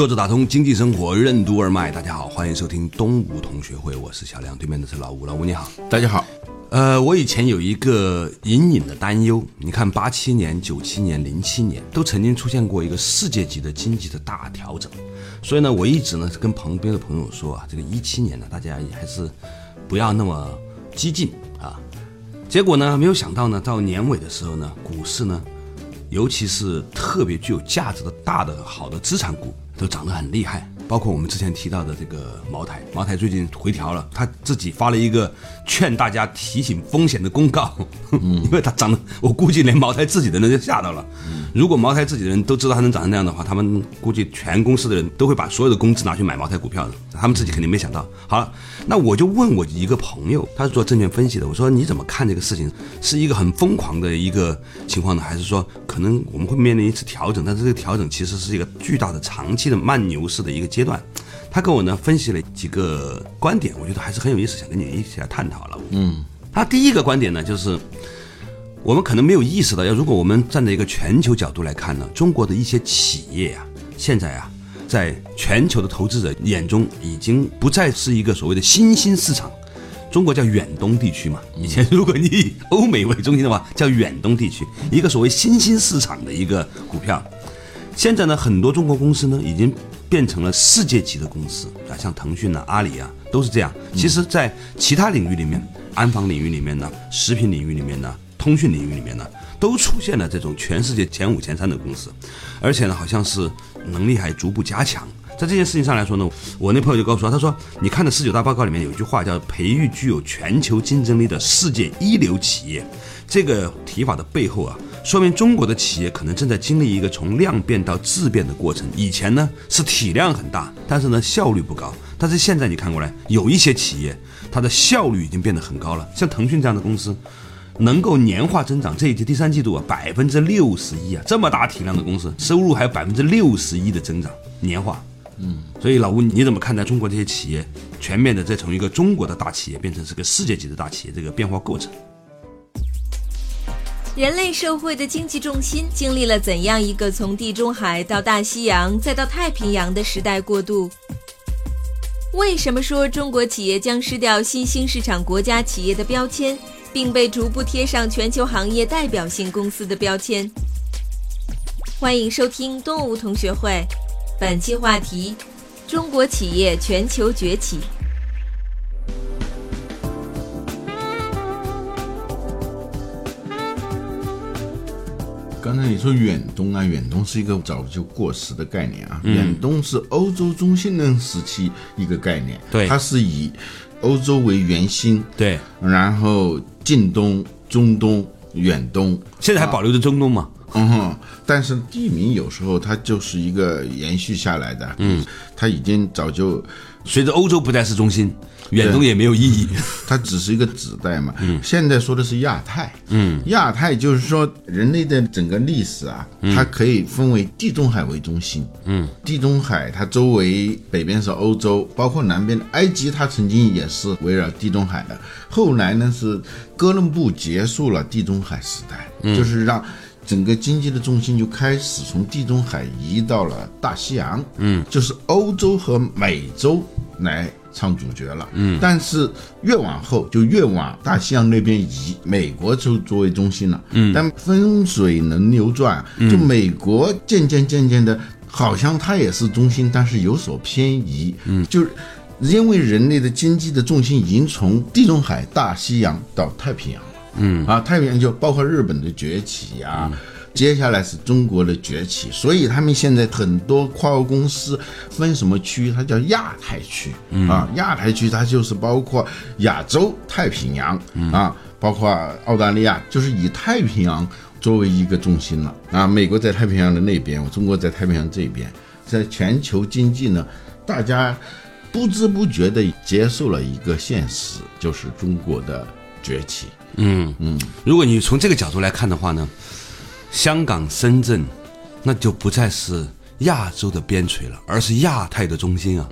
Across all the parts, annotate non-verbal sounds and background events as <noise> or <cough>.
坐着打通经济生活任督二脉，大家好，欢迎收听东吴同学会，我是小亮，对面的是老吴，老吴你好。大家好，呃，我以前有一个隐隐的担忧，你看八七年、九七年、零七年都曾经出现过一个世界级的经济的大调整，所以呢，我一直呢是跟旁边的朋友说啊，这个一七年呢，大家也还是不要那么激进啊。结果呢，没有想到呢，到年尾的时候呢，股市呢，尤其是特别具有价值的大的好的资产股都涨得很厉害，包括我们之前提到的这个茅台，茅台最近回调了，他自己发了一个劝大家提醒风险的公告，<laughs> 因为它涨得，我估计连茅台自己的人都吓到了。如果茅台自己的人都知道它能涨成那样的话，他们估计全公司的人都会把所有的工资拿去买茅台股票的，他们自己肯定没想到。好了，那我就问我一个朋友，他是做证券分析的，我说你怎么看这个事情？是一个很疯狂的一个情况呢，还是说可能我们会面临一次调整？但是这个调整其实是一个巨大的长期的慢牛市的一个阶段。他跟我呢分析了几个观点，我觉得还是很有意思，想跟你一起来探讨了。嗯，他第一个观点呢，就是我们可能没有意识到，要如果我们站在一个全球角度来看呢，中国的一些企业啊，现在啊，在全球的投资者眼中，已经不再是一个所谓的新兴市场。中国叫远东地区嘛，以前如果你以欧美为中心的话，叫远东地区，一个所谓新兴市场的一个股票。现在呢，很多中国公司呢，已经变成了世界级的公司啊，像腾讯啊、阿里啊，都是这样。其实，在其他领域里面，安防领域里面呢，食品领域里面呢，通讯领域里面呢，都出现了这种全世界前五、前三的公司，而且呢，好像是能力还逐步加强。在这件事情上来说呢，我那朋友就告诉我，他说：“你看的十九大报告里面有一句话叫‘培育具有全球竞争力的世界一流企业’，这个提法的背后啊，说明中国的企业可能正在经历一个从量变到质变的过程。以前呢是体量很大，但是呢效率不高。但是现在你看过来，有一些企业它的效率已经变得很高了，像腾讯这样的公司。”能够年化增长，这一季第三季度啊，百分之六十一啊，这么大体量的公司，收入还有百分之六十一的增长，年化。嗯，所以老吴你怎么看待中国这些企业全面的再从一个中国的大企业变成是个世界级的大企业这个变化过程？人类社会的经济重心经历了怎样一个从地中海到大西洋再到太平洋的时代过渡？为什么说中国企业将失掉新兴市场国家企业的标签？并被逐步贴上全球行业代表性公司的标签。欢迎收听东吴同学会，本期话题：中国企业全球崛起。刚才你说远东啊，远东是一个早就过时的概念啊。远东是欧洲中心人时期一个概念，对，它是以欧洲为圆心，对，然后近东、中东、远东，现在还保留着中东吗？嗯哼，但是地名有时候它就是一个延续下来的，嗯，它已经早就随着欧洲不再是中心，远东也没有意义，它只是一个指代嘛。嗯，现在说的是亚太，嗯，亚太就是说人类的整个历史啊，它可以分为地中海为中心，嗯，地中海它周围北边是欧洲，包括南边的埃及，它曾经也是围绕地中海的。后来呢是哥伦布结束了地中海时代，就是让。整个经济的重心就开始从地中海移到了大西洋，嗯，就是欧洲和美洲来唱主角了，嗯，但是越往后就越往大西洋那边移，美国就作为中心了，嗯，但风水轮流转，就美国渐渐渐渐的，好像它也是中心，但是有所偏移，嗯，就是因为人类的经济的重心已经从地中海、大西洋到太平洋。嗯啊，太平洋就包括日本的崛起呀，接下来是中国的崛起，所以他们现在很多跨国公司分什么区，它叫亚太区啊，亚太区它就是包括亚洲、太平洋啊，包括澳大利亚，就是以太平洋作为一个中心了啊。美国在太平洋的那边，我中国在太平洋这边，在全球经济呢，大家不知不觉地接受了一个现实，就是中国的崛起。嗯。嗯，如果你从这个角度来看的话呢，香港、深圳，那就不再是亚洲的边陲了，而是亚太的中心啊。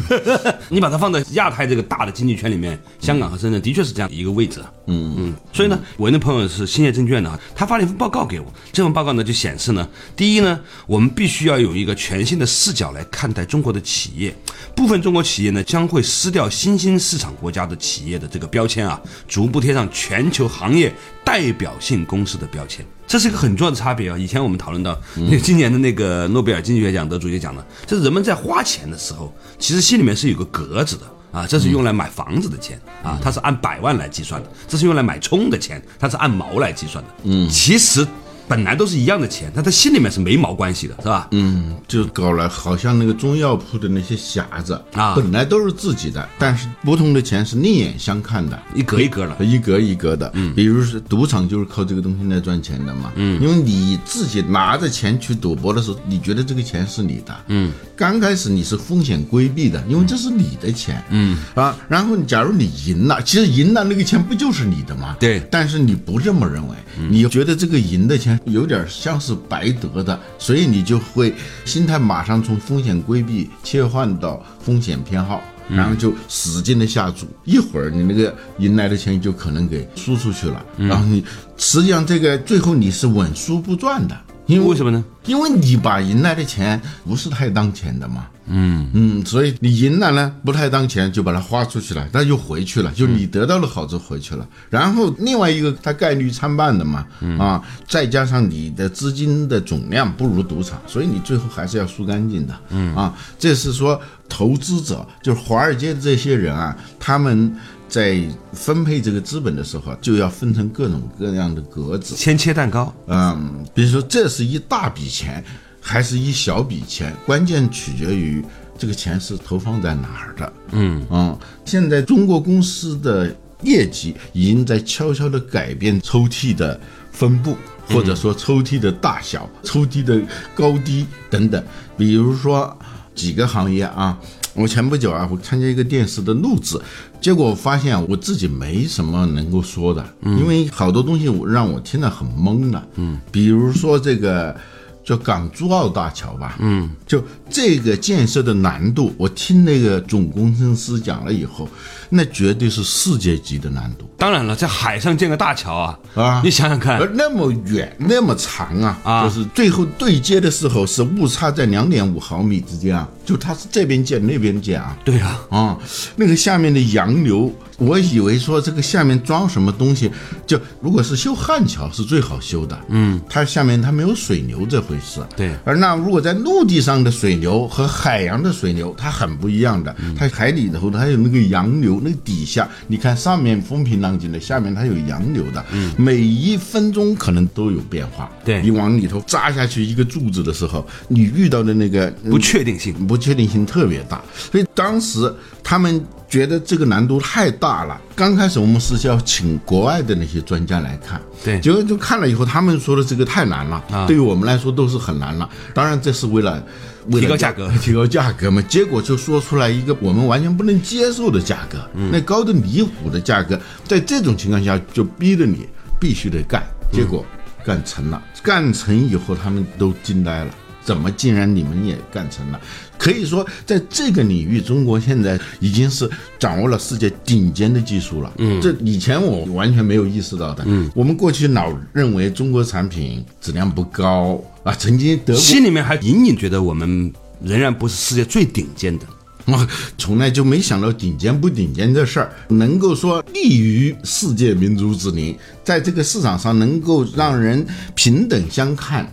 <laughs> 你把它放在亚太这个大的经济圈里面，香港和深圳的确是这样一个位置。嗯嗯，所以呢，我那朋友是兴业证券的啊，他发了一份报告给我，这份报告呢就显示呢，第一呢，我们必须要有一个全新的视角来看待中国的企业，部分中国企业呢将会撕掉新兴市场国家的企业的这个标签啊，逐步贴上全球行业代表性公司的标签。这是一个很重要的差别啊！以前我们讨论到，那 <laughs> 今年的那个诺贝尔经济学奖得主也讲了，就是人们在花钱的时候，其实心里面是有个格子的啊，这是用来买房子的钱啊，它是按百万来计算的；这是用来买葱的钱，它是按毛来计算的。嗯，其实本来都是一样的钱，但他心里面是没毛关系的，是吧？嗯，就搞了，好像那个中药铺的那些匣子啊本来都是自己的，但是不同的钱是另眼相看的，一格一格的。一格一格的。嗯，比如是赌场就是靠这个东西来赚钱的嘛。嗯，因为你自己拿着钱去赌博的时候，你觉得这个钱是你的。嗯，刚开始你是风险规避的，因为这是你的钱。嗯啊，然后假如你赢了，其实赢了那个钱不就是你的吗？对但是你不这么认为，你觉得这个赢的钱有点像是白得的，所以你就会心态马上从风险规避切换到风险偏好。然后就使劲的下注，一会儿你那个赢来的钱就可能给输出去了，然后你实际上这个最后你是稳输不赚的，因为为什么呢？因为你把赢来的钱不是太当钱的嘛，嗯嗯，所以你赢了呢不太当钱，就把它花出去了，那就回去了，就你得到了好处回去了。然后另外一个它概率参半的嘛，啊，再加上你的资金的总量不如赌场，所以你最后还是要输干净的，嗯啊，这是说投资者就是华尔街的这些人啊，他们。在分配这个资本的时候，就要分成各种各样的格子。先切蛋糕，嗯，比如说这是一大笔钱，还是一小笔钱，关键取决于这个钱是投放在哪儿的。嗯嗯，现在中国公司的业绩已经在悄悄地改变抽屉的分布，或者说抽屉的大小、抽屉的高低等等。比如说几个行业啊。我前不久啊，我参加一个电视的录制，结果发现我自己没什么能够说的，因为好多东西我让我听得很懵的。嗯，比如说这个叫港珠澳大桥吧，嗯，就这个建设的难度，我听那个总工程师讲了以后，那绝对是世界级的难度。当然了，在海上建个大桥啊，啊。你想想看，而那么远，那么长啊，啊。就是最后对接的时候是误差在两点五毫米之间啊，就它是这边建那边建啊，对啊，啊，那个下面的洋流，我以为说这个下面装什么东西，就如果是修汉桥是最好修的，嗯，它下面它没有水流这回事，对。而那如果在陆地上的水流和海洋的水流，它很不一样的，嗯。它海里头它有那个洋流，那个底下你看上面风平浪静的，下面它有洋流的，嗯，每一分钟可能都有变化，对。你往里头扎下去一个柱子的时候，你遇到的那个不确定性。不确定性特别大，所以当时他们觉得这个难度太大了。刚开始我们是要请国外的那些专家来看，对。结果就看了以后，他们说的这个太难了，啊。对于我们来说都是很难了。当然，这是为了提高价格。<laughs> 提高价格嘛。结果就说出来一个我们完全不能接受的价格，嗯。那高的离谱的价格，在这种情况下就逼着你必须得干，结果干成了，干成以后他们都惊呆了。怎么竟然你们也干成了？可以说，在这个领域，中国现在已经是掌握了世界顶尖的技术了。嗯，这以前我完全没有意识到的。嗯，我们过去老认为中国产品质量不高啊，曾经德国心里面还隐隐觉得我们仍然不是世界最顶尖的。<laughs> 我从来就没想到顶尖不顶尖这事儿，能够说立于世界民族之林，在这个市场上能够让人平等相看，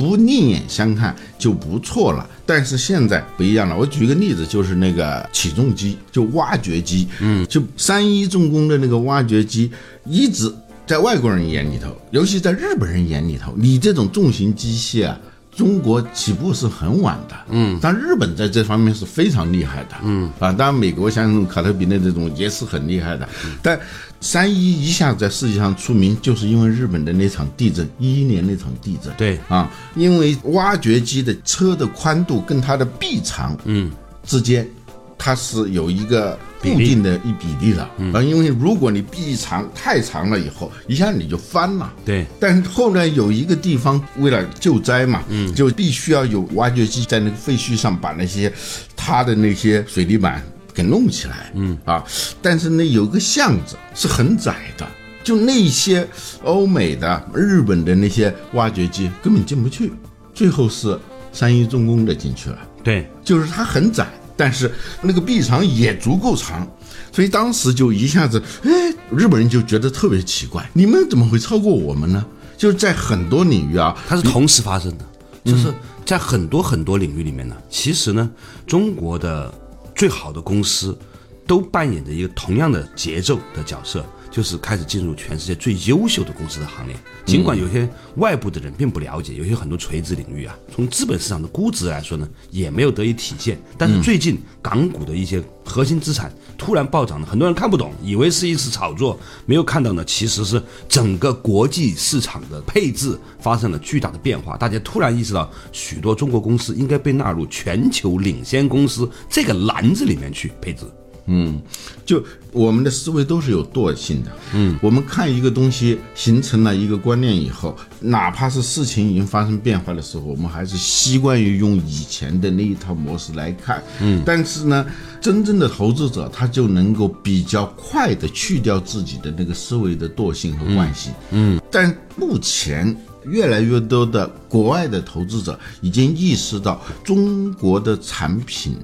不另眼相看就不错了。但是现在不一样了，我举个例子，就是那个起重机，就挖掘机，嗯，就三一重工的那个挖掘机，一直在外国人眼里头，尤其在日本人眼里头，你这种重型机械啊。中国起步是很晚的，嗯，但日本在这方面是非常厉害的，嗯。啊，当然美国像卡特彼勒这种也是很厉害的，但三一一下子在世界上出名，就是因为日本的那场地震，一一年那场地震，对。啊，因为挖掘机的车的宽度跟它的臂长，嗯，之间它是有一个固定的一比例的，啊，因为如果你臂长太长了以后，一下你就翻了。对，但是后来有一个地方为了救灾嘛，嗯，就必须要有挖掘机在那个废墟上把那些塌的那些水泥板给弄起来，嗯啊，但是呢有个巷子是很窄的，就那些欧美的、日本的那些挖掘机根本进不去，最后是三一重工的进去了。对，就是它很窄，但是那个臂长也足够长，所以当时就一下子，哎，日本人就觉得特别奇怪，你们怎么会超过我们呢？就是在很多领域啊，它是同时发生的，就是在很多很多领域里面呢，其实呢，中国的最好的公司都扮演着一个同样的节奏的角色。就是开始进入全世界最优秀的公司的行列，尽管有些外部的人并不了解，有些很多垂直领域啊，从资本市场的估值来说呢，也没有得以体现。但是最近港股的一些核心资产突然暴涨了，很多人看不懂，以为是一次炒作，没有看到呢，其实是整个国际市场的配置发生了巨大的变化。大家突然意识到，许多中国公司应该被纳入全球领先公司这个篮子里面去配置。嗯，就我们的思维都是有惰性的。嗯，我们看一个东西形成了一个观念以后，哪怕是事情已经发生变化的时候，我们还是习惯于用以前的那一套模式来看。嗯，但是呢，真正的投资者他就能够比较快的去掉自己的那个思维的惰性和惯性。嗯，但目前越来越多的国外的投资者已经意识到中国的产品。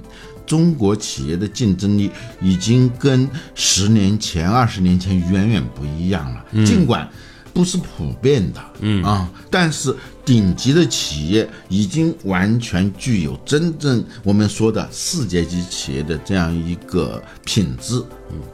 中国企业的竞争力已经跟十年前、二十年前远远不一样了。尽管不是普遍的，嗯啊，但是顶级的企业已经完全具有真正我们说的世界级企业的这样一个品质、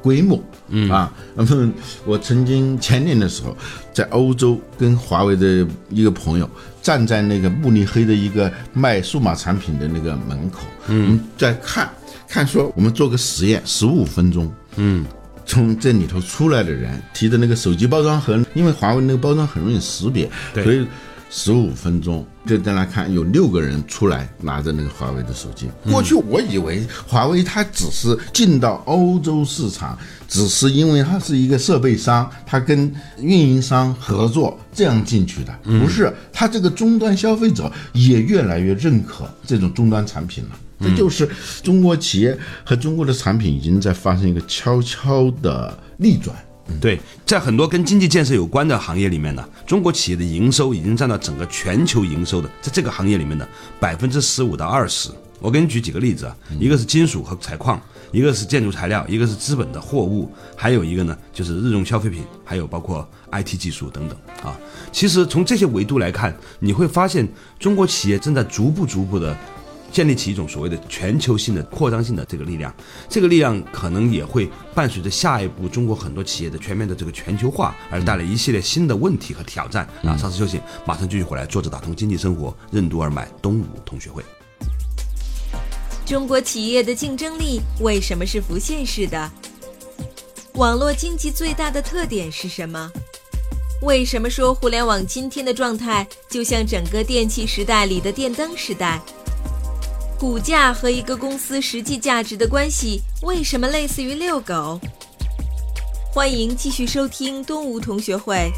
规模，嗯啊。那么我曾经前年的时候在欧洲跟华为的一个朋友。站在那个慕尼黑的一个卖数码产品的那个门口，嗯，在看，看说我们做个实验，十五分钟，嗯，从这里头出来的人提的那个手机包装盒，因为华为那个包装很容易识别，所以。十五分钟就在那看，有六个人出来拿着那个华为的手机。过去我以为华为它只是进到欧洲市场，只是因为它是一个设备商，它跟运营商合作这样进去的。不是，它这个终端消费者也越来越认可这种终端产品了。这就是中国企业和中国的产品已经在发生一个悄悄的逆转。对，在很多跟经济建设有关的行业里面呢，中国企业的营收已经占到整个全球营收的，在这个行业里面的百分之十五到二十。我给你举几个例子啊，一个是金属和采矿，一个是建筑材料，一个是资本的货物，还有一个呢就是日用消费品，还有包括 IT 技术等等啊。其实从这些维度来看，你会发现中国企业正在逐步逐步的。建立起一种所谓的全球性的扩张性的这个力量，这个力量可能也会伴随着下一步中国很多企业的全面的这个全球化而带来一系列新的问题和挑战。啊，稍事休息，马上继续回来。坐着打通经济生活，任督二脉，东吴同学会。中国企业的竞争力为什么是浮现式的？网络经济最大的特点是什么？为什么说互联网今天的状态就像整个电气时代里的电灯时代？股价和一个公司实际价值的关系为什么类似于遛狗？欢迎继续收听东吴同学会，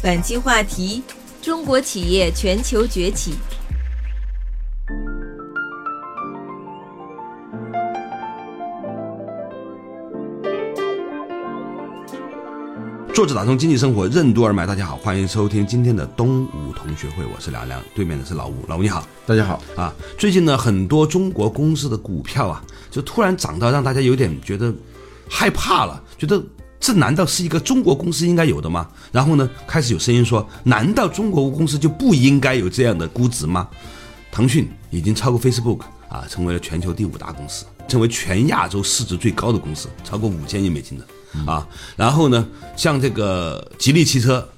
本期话题：中国企业全球崛起。作者打通经济生活任督二脉，大家好，欢迎收听今天的东吴同学会，我是梁梁，对面的是老吴，老吴你好，大家好啊。最近呢，很多中国公司的股票啊，就突然涨到让大家有点觉得害怕了，觉得这难道是一个中国公司应该有的吗？然后呢，开始有声音说，难道中国公司就不应该有这样的估值吗？腾讯已经超过 Facebook 啊，成为了全球第五大公司，成为全亚洲市值最高的公司，超过五千亿美金的。啊，然后呢，像这个吉利汽车，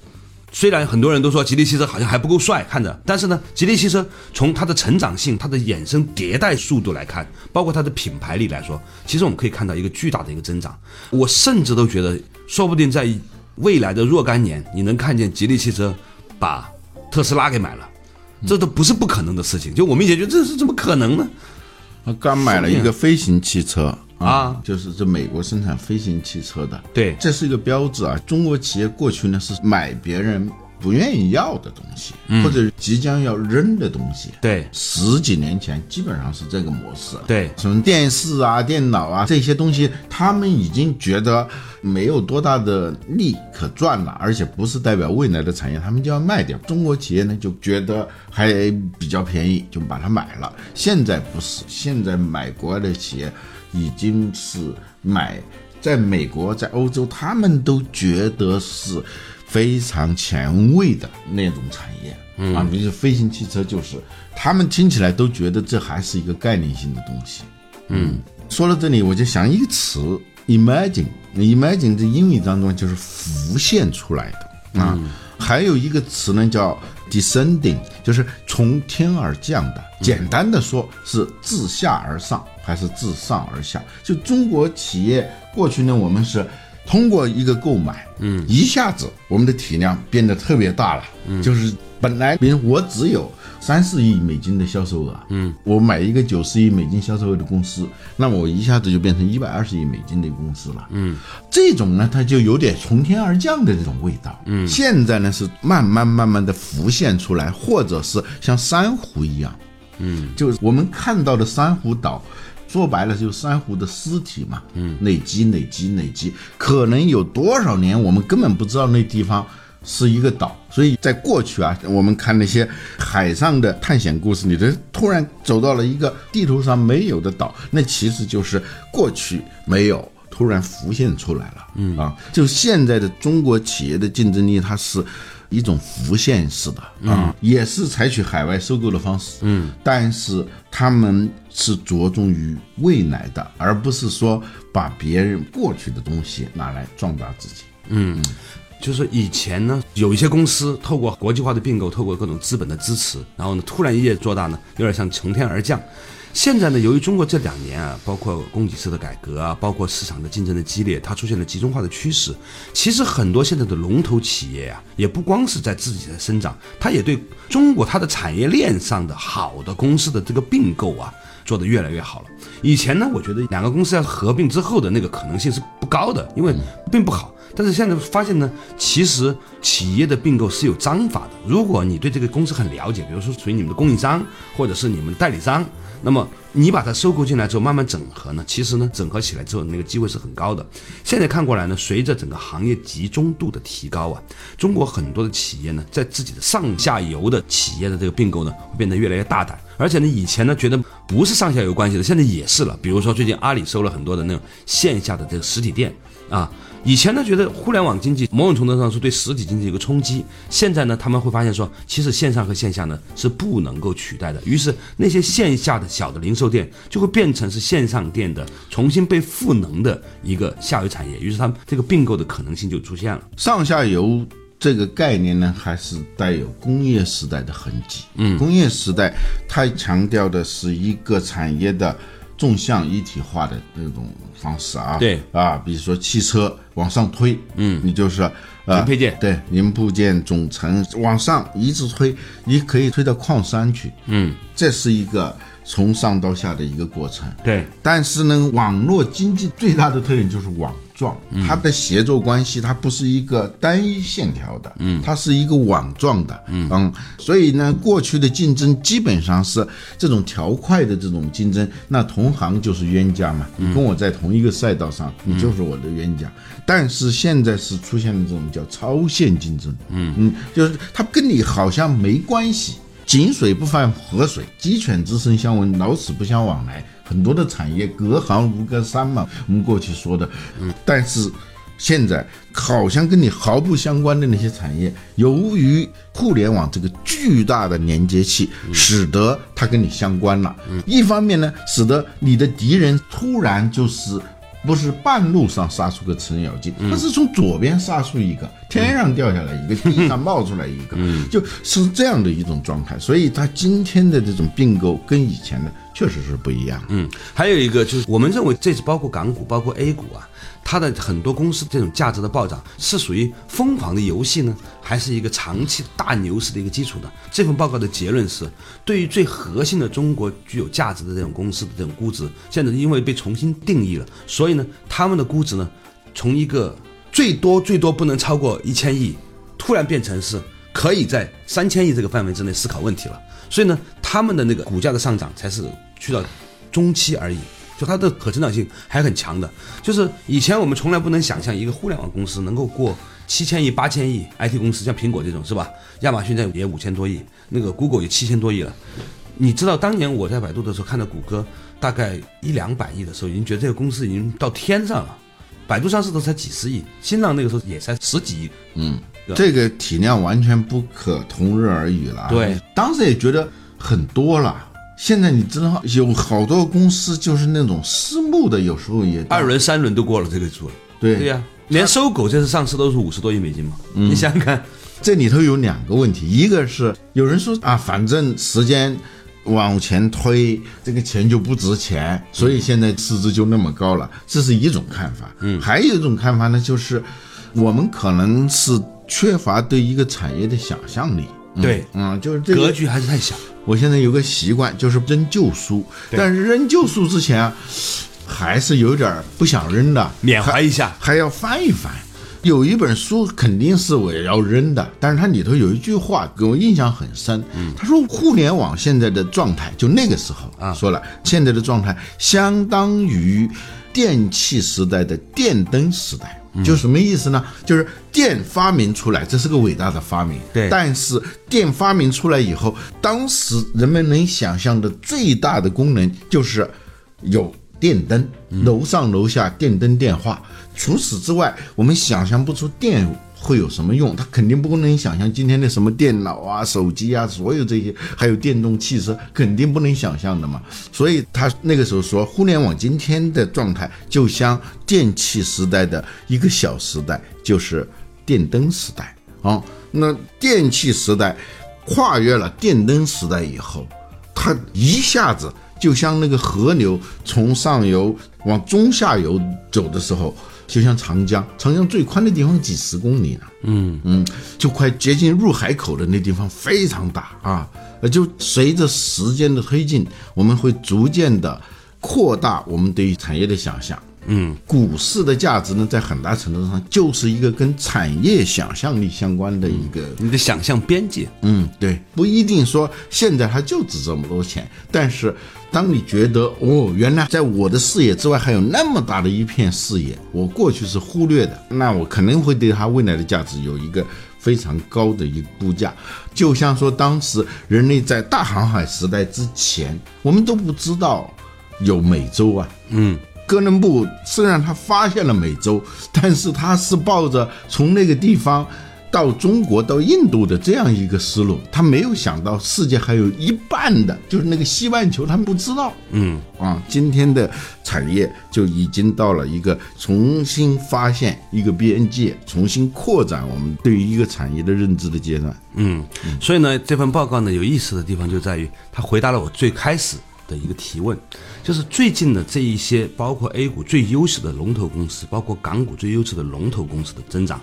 虽然很多人都说吉利汽车好像还不够帅看着，但是呢，吉利汽车从它的成长性、它的衍生迭代速度来看，包括它的品牌力来说，其实我们可以看到一个巨大的一个增长。我甚至都觉得，说不定在未来的若干年，你能看见吉利汽车把特斯拉给买了，这都不是不可能的事情。就我们也觉得这是怎么可能呢？他刚买了一个飞行汽车。啊就是这美国生产飞行汽车的，对这是一个标志啊。中国企业过去呢是买别人不愿意要的东西，或者即将要扔的东西。对十几年前基本上是这个模式。对什么电视啊、电脑啊这些东西，他们已经觉得没有多大的利可赚了，而且不是代表未来的产业，他们就要卖掉。中国企业呢就觉得还比较便宜，就把它买了。现在不是，现在买国外的企业已经是买在美国、在欧洲，他们都觉得是非常前卫的那种产业。嗯啊，比如说飞行汽车，就是他们听起来都觉得这还是一个概念性的东西。嗯，说到这里，我就想一个词，imagine。imagine 在英语当中就是浮现出来的啊。还有一个词呢叫 descending，就是从天而降的。简单的说是自下而上还是自上而下？就中国企业过去呢，我们是通过一个购买，嗯，一下子我们的体量变得特别大了，嗯，就是本来比如我只有三四亿美金的销售额，嗯，我买一个九十亿美金销售额的公司，那我一下子就变成一百二十亿美金的公司了，嗯，这种呢，它就有点从天而降的这种味道，嗯，现在呢是慢慢慢慢的浮现出来，或者是像珊瑚一样，嗯，就是我们看到的珊瑚岛。说白了就是珊瑚的尸体嘛，嗯，累积累积累积，可能有多少年我们根本不知道那地方是一个岛。所以在过去啊，我们看那些海上的探险故事，你这突然走到了一个地图上没有的岛，那其实就是过去没有，突然浮现出来了。嗯啊，就现在的中国企业的竞争力，它是。一种浮现式的啊，也是采取海外收购的方式，嗯，但是他们是着重于未来的，而不是说把别人过去的东西拿来壮大自己。嗯，就是以前呢，有一些公司透过国际化的并购，透过各种资本的支持，然后呢，突然一夜做大呢，有点像从天而降。现在呢，由于中国这两年啊，包括供给侧的改革啊，包括市场的竞争的激烈，它出现了集中化的趋势。其实很多现在的龙头企业啊，也不光是在自己在生长，它也对中国它的产业链上的好的公司的这个并购啊，做得越来越好了。以前呢，我觉得两个公司要合并之后的那个可能性是不高的，因为并不好。但是现在发现呢，其实企业的并购是有章法的。如果你对这个公司很了解，比如说属于你们的供应商或者是你们代理商。那么你把它收购进来之后，慢慢整合呢？其实呢，整合起来之后，那个机会是很高的。现在看过来呢，随着整个行业集中度的提高啊，中国很多的企业呢，在自己的上下游的企业的这个并购呢，会变得越来越大胆。而且呢，以前呢觉得不是上下游关系的，现在也是了。比如说最近阿里收了很多的那种线下的这个实体店啊。以前呢，觉得互联网经济某种程度上是对实体经济一个冲击。现在呢，他们会发现说，其实线上和线下呢是不能够取代的。于是那些线下的小的零售店就会变成是线上店的重新被赋能的一个下游产业。于是他们这个并购的可能性就出现了。上下游这个概念呢，还是带有工业时代的痕迹。嗯，工业时代它强调的是一个产业的。纵向一体化的那种方式啊，对啊，比如说汽车往上推，嗯，你就是零配件，对零部件总成往上一直推，你可以推到矿山去，嗯，这是一个从上到下的一个过程，对。但是呢，网络经济最大的特点就是网。状，它的协作关系它不是一个单一线条的，嗯，它是一个网状的，嗯。所以呢，过去的竞争基本上是这种条块的这种竞争，那同行就是冤家嘛，你跟我在同一个赛道上，你就是我的冤家。但是现在是出现了这种叫超线竞争，嗯。嗯，就是它跟你好像没关系，井水不犯河水，鸡犬之声相闻，老死不相往来。很多的产业隔行如隔山嘛，我们过去说的，但是现在好像跟你毫不相关的那些产业，由于互联网这个巨大的连接器，使得它跟你相关了。一方面呢，使得你的敌人突然就是不是半路上杀出个程咬金，他是从左边杀出一个，天上掉下来一个，地上冒出来一个，嗯，就是这样的一种状态。所以他今天的这种并购跟以前的。确实是不一样。嗯，还有一个就是，我们认为这次包括港股、包括 A 股啊，它的很多公司这种价值的暴涨，是属于疯狂的游戏呢，还是一个长期大牛市的一个基础呢？这份报告的结论是，对于最核心的中国具有价值的这种公司的这种估值，现在因为被重新定义了，所以呢，他们的估值呢，从一个最多最多不能超过一千亿，突然变成是可以在三千亿这个范围之内思考问题了。所以呢，他们的那个股价的上涨才是去到中期而已，就它的可成长性还很强的。就是以前我们从来不能想象一个互联网公司能够过七千亿、八千亿，IT 公司像苹果这种是吧？亚马逊在也五千多亿，那个 Google 也七千多亿了。你知道当年我在百度的时候看到谷歌大概一两百亿的时候，已经觉得这个公司已经到天上了。百度上市都才几十亿，新浪那个时候也才十几亿。嗯，这个体量完全不可同日而语了。对，当时也觉得很多了。现在你知道有好多公司就是那种私募的，有时候也二轮、三轮都过了这个数了。对对呀，连搜狗这次上市都是五十多亿美金嘛。你想想看，这里头有两个问题，一个是有人说啊，反正时间。往前推，这个钱就不值钱，所以现在市值就那么高了，这是一种看法。嗯，还有一种看法呢，就是我们可能是缺乏对一个产业的想象力。对，嗯，就是这格局还是太小。我现在有个习惯，就是扔旧书，但是扔旧书之前啊，还是有点不想扔的，缅怀一下，还要翻一翻。有一本书肯定是我要扔的，但是它里头有一句话给我印象很深。嗯，他说互联网现在的状态，就那个时候啊，说了现在的状态相当于电器时代的电灯时代，就什么意思呢？就是电发明出来，这是个伟大的发明。对，但是电发明出来以后，当时人们能想象的最大的功能就是有电灯，楼上楼下电灯电话。除此之外，我们想象不出电会有什么用。它肯定不能想象今天的什么电脑啊、手机啊，所有这些，还有电动汽车，肯定不能想象的嘛。所以他那个时候说，互联网今天的状态就像电气时代的一个小时代，就是电灯时代啊。那电气时代跨越了电灯时代以后，它一下子就像那个河流从上游往中下游走的时候。就像长江，长江最宽的地方几十公里呢，嗯。嗯，就快接近入海口的那地方非常大啊，呃，就随着时间的推进，我们会逐渐的扩大我们对于产业的想象。嗯，股市的价值呢，在很大程度上就是一个跟产业想象力相关的一个你的想象边界。嗯，对，不一定说现在它就值这么多钱，但是当你觉得哦，原来在我的视野之外还有那么大的一片视野，我过去是忽略的，那我肯定会对它未来的价值有一个非常高的一个估价。就像说当时人类在大航海时代之前，我们都不知道有美洲啊，嗯。哥伦布虽然他发现了美洲，但是他是抱着从那个地方到中国到印度的这样一个思路，他没有想到世界还有一半的，就是那个西半球，他们不知道。嗯啊，今天的产业就已经到了一个重新发现一个边界，重新扩展我们对于一个产业的认知的阶段。嗯，所以呢，这份报告呢有意思的地方就在于，他回答了我最开始。的一个提问，就是最近的这一些，包括 A 股最优秀的龙头公司，包括港股最优秀的龙头公司的增长，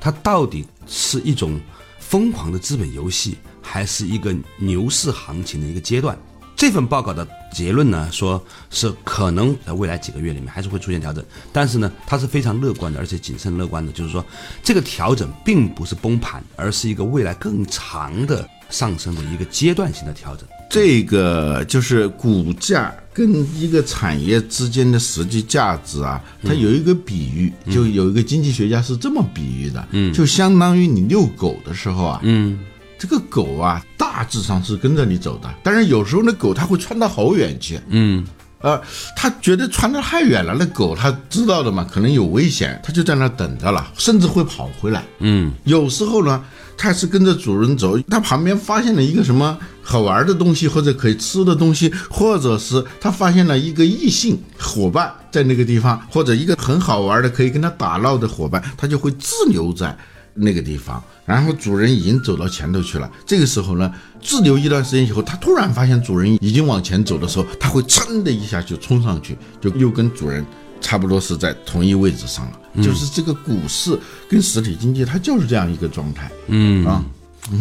它到底是一种疯狂的资本游戏，还是一个牛市行情的一个阶段？这份报告的结论呢，说是可能在未来几个月里面还是会出现调整，但是呢，它是非常乐观的，而且谨慎乐观的，就是说这个调整并不是崩盘，而是一个未来更长的上升的一个阶段性的调整。这个就是股价跟一个产业之间的实际价值啊，它有一个比喻，就有一个经济学家是这么比喻的，嗯，就相当于你遛狗的时候啊，嗯，这个狗啊大致上是跟着你走的，但是有时候那狗它会窜到好远去，嗯，呃，它觉得窜得太远了，那狗它知道的嘛，可能有危险，它就在那等着了，甚至会跑回来，嗯，有时候呢。它是跟着主人走，它旁边发现了一个什么好玩的东西，或者可以吃的东西，或者是他发现了一个异性伙伴在那个地方，或者一个很好玩的可以跟他打闹的伙伴，他就会滞留在那个地方，然后主人已经走到前头去了。这个时候呢，滞留一段时间以后，他突然发现主人已经往前走的时候，他会噌的一下就冲上去，就又跟主人差不多是在同一位置上了。就是这个股市跟实体经济，它就是这样一个状态。嗯啊。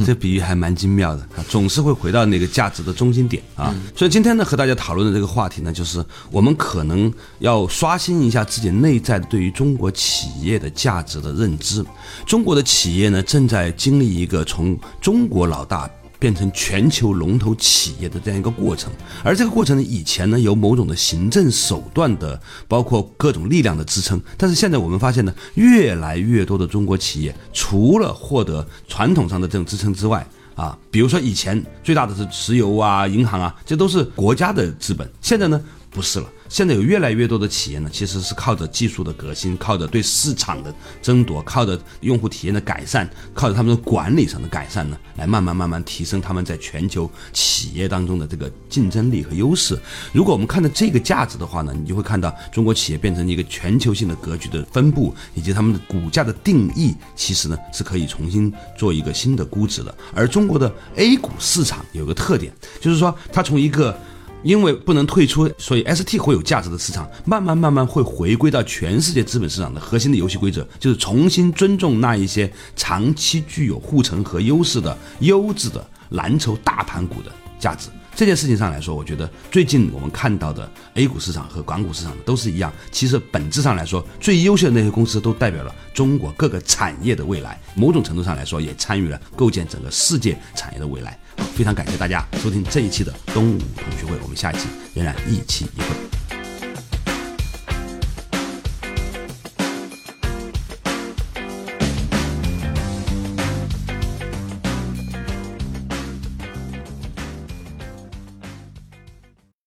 这比喻还蛮精妙的啊，总是会回到那个价值的中心点啊。所以今天呢，和大家讨论的这个话题呢，就是我们可能要刷新一下自己内在对于中国企业的价值的认知。中国的企业呢，正在经历一个从中国老大。变成全球龙头企业的这样一个过程，而这个过程呢，以前呢有某种的行政手段的，包括各种力量的支撑，但是现在我们发现呢，越来越多的中国企业除了获得传统上的这种支撑之外，啊，比如说以前最大的是石油啊、银行啊，这都是国家的资本，现在呢不是了。现在有越来越多的企业呢，其实是靠着技术的革新，靠着对市场的争夺，靠着用户体验的改善，靠着他们的管理上的改善呢，来慢慢慢慢提升他们在全球企业当中的这个竞争力和优势。如果我们看到这个价值的话呢，你就会看到中国企业变成一个全球性的格局的分布，以及他们的股价的定义，其实呢是可以重新做一个新的估值的。而中国的 A 股市场有个特点，就是说它从一个因为不能退出，所以 ST 会有价值的市场，慢慢慢慢会回归到全世界资本市场的核心的游戏规则，就是重新尊重那一些长期具有护城河优势的优质的蓝筹大盘股的价值。这件事情上来说，我觉得最近我们看到的 A 股市场和港股市场都是一样。其实本质上来说，最优秀的那些公司都代表了中国各个产业的未来，某种程度上来说，也参与了构建整个世界产业的未来。非常感谢大家收听这一期的东吴同学会，我们下一期仍然一期一会。